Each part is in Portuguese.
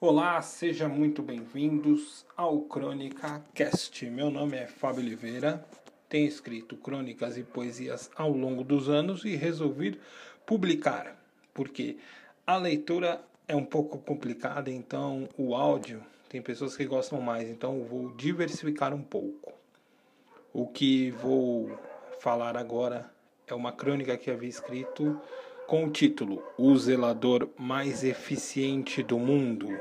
Olá, sejam muito bem-vindos ao Crônica Cast. Meu nome é Fábio Oliveira, tenho escrito crônicas e poesias ao longo dos anos e resolvi publicar, porque a leitura é um pouco complicada, então o áudio tem pessoas que gostam mais, então vou diversificar um pouco. O que vou falar agora é uma crônica que havia escrito com o título O Zelador Mais Eficiente do Mundo.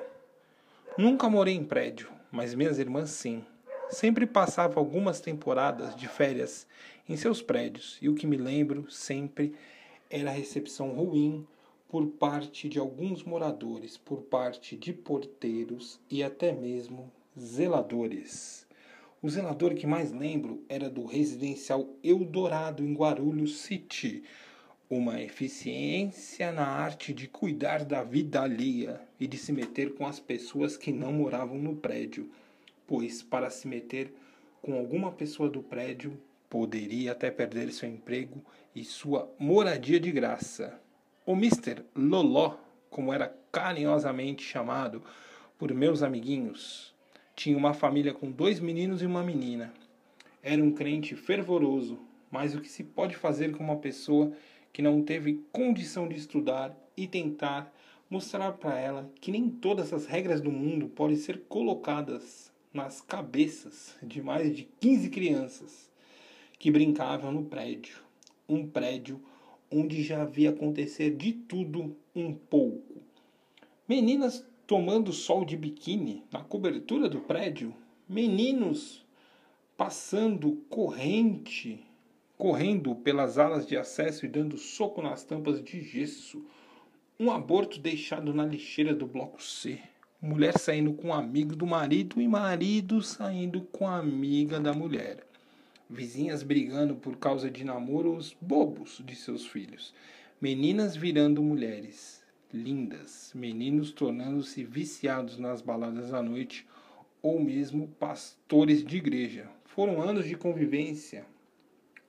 Nunca morei em prédio, mas minhas irmãs sim. Sempre passava algumas temporadas de férias em seus prédios, e o que me lembro sempre era a recepção ruim por parte de alguns moradores, por parte de porteiros e até mesmo zeladores. O zelador que mais lembro era do residencial Eldorado em Guarulhos City, uma eficiência na arte de cuidar da vida alheia e de se meter com as pessoas que não moravam no prédio, pois para se meter com alguma pessoa do prédio poderia até perder seu emprego e sua moradia de graça. O Mr. Loló, como era carinhosamente chamado por meus amiguinhos, tinha uma família com dois meninos e uma menina. Era um crente fervoroso, mas o que se pode fazer com uma pessoa que não teve condição de estudar e tentar mostrar para ela que nem todas as regras do mundo podem ser colocadas nas cabeças de mais de 15 crianças que brincavam no prédio. Um prédio onde já havia acontecer de tudo um pouco. Meninas tomando sol de biquíni na cobertura do prédio, meninos passando corrente correndo pelas alas de acesso e dando soco nas tampas de gesso. Um aborto deixado na lixeira do bloco C. Mulher saindo com um amigo do marido e marido saindo com a amiga da mulher. Vizinhas brigando por causa de namoros bobos de seus filhos. Meninas virando mulheres lindas. Meninos tornando-se viciados nas baladas à noite ou mesmo pastores de igreja. Foram anos de convivência,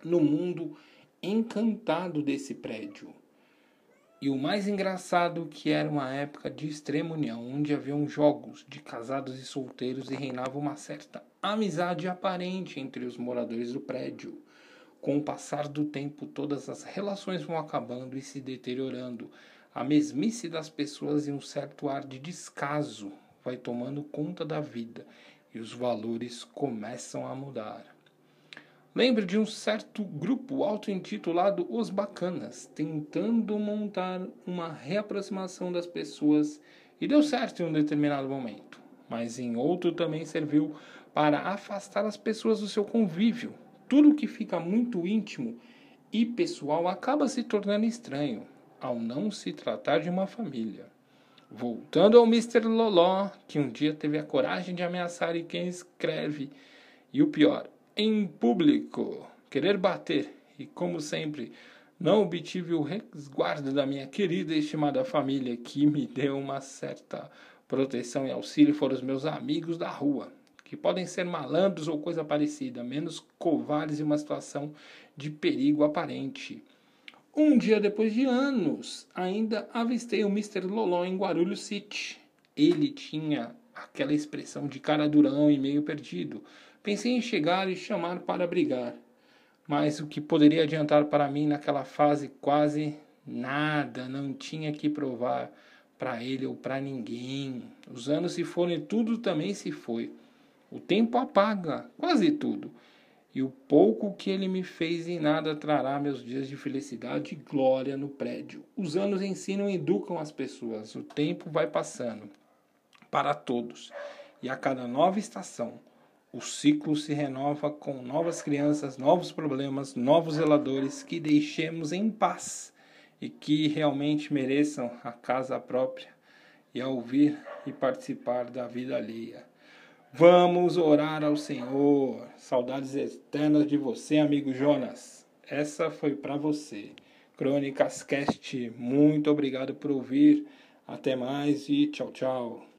no mundo encantado desse prédio. E o mais engraçado que era uma época de extrema união, onde haviam jogos de casados e solteiros e reinava uma certa amizade aparente entre os moradores do prédio. Com o passar do tempo, todas as relações vão acabando e se deteriorando. A mesmice das pessoas e um certo ar de descaso vai tomando conta da vida e os valores começam a mudar. Lembro de um certo grupo auto-intitulado Os Bacanas, tentando montar uma reaproximação das pessoas e deu certo em um determinado momento, mas em outro também serviu para afastar as pessoas do seu convívio. Tudo que fica muito íntimo e pessoal acaba se tornando estranho, ao não se tratar de uma família. Voltando ao Mr. Loló, que um dia teve a coragem de ameaçar quem escreve, e o pior, em público, querer bater, e como sempre, não obtive o resguardo da minha querida e estimada família, que me deu uma certa proteção e auxílio, foram os meus amigos da rua, que podem ser malandros ou coisa parecida, menos covardes em uma situação de perigo aparente. Um dia depois de anos, ainda avistei o Mr. Loló em Guarulhos City. Ele tinha aquela expressão de cara durão e meio perdido, Pensei em chegar e chamar para brigar, mas o que poderia adiantar para mim naquela fase quase nada, não tinha que provar para ele ou para ninguém. Os anos se foram e tudo também se foi. O tempo apaga quase tudo. E o pouco que ele me fez em nada trará meus dias de felicidade e glória no prédio. Os anos ensinam e educam as pessoas. O tempo vai passando para todos. E a cada nova estação, o ciclo se renova com novas crianças, novos problemas, novos zeladores que deixemos em paz e que realmente mereçam a casa própria e a ouvir e participar da vida alheia. Vamos orar ao Senhor. Saudades eternas de você, amigo Jonas. Essa foi para você. Crônicas Cast, muito obrigado por ouvir. Até mais e tchau, tchau.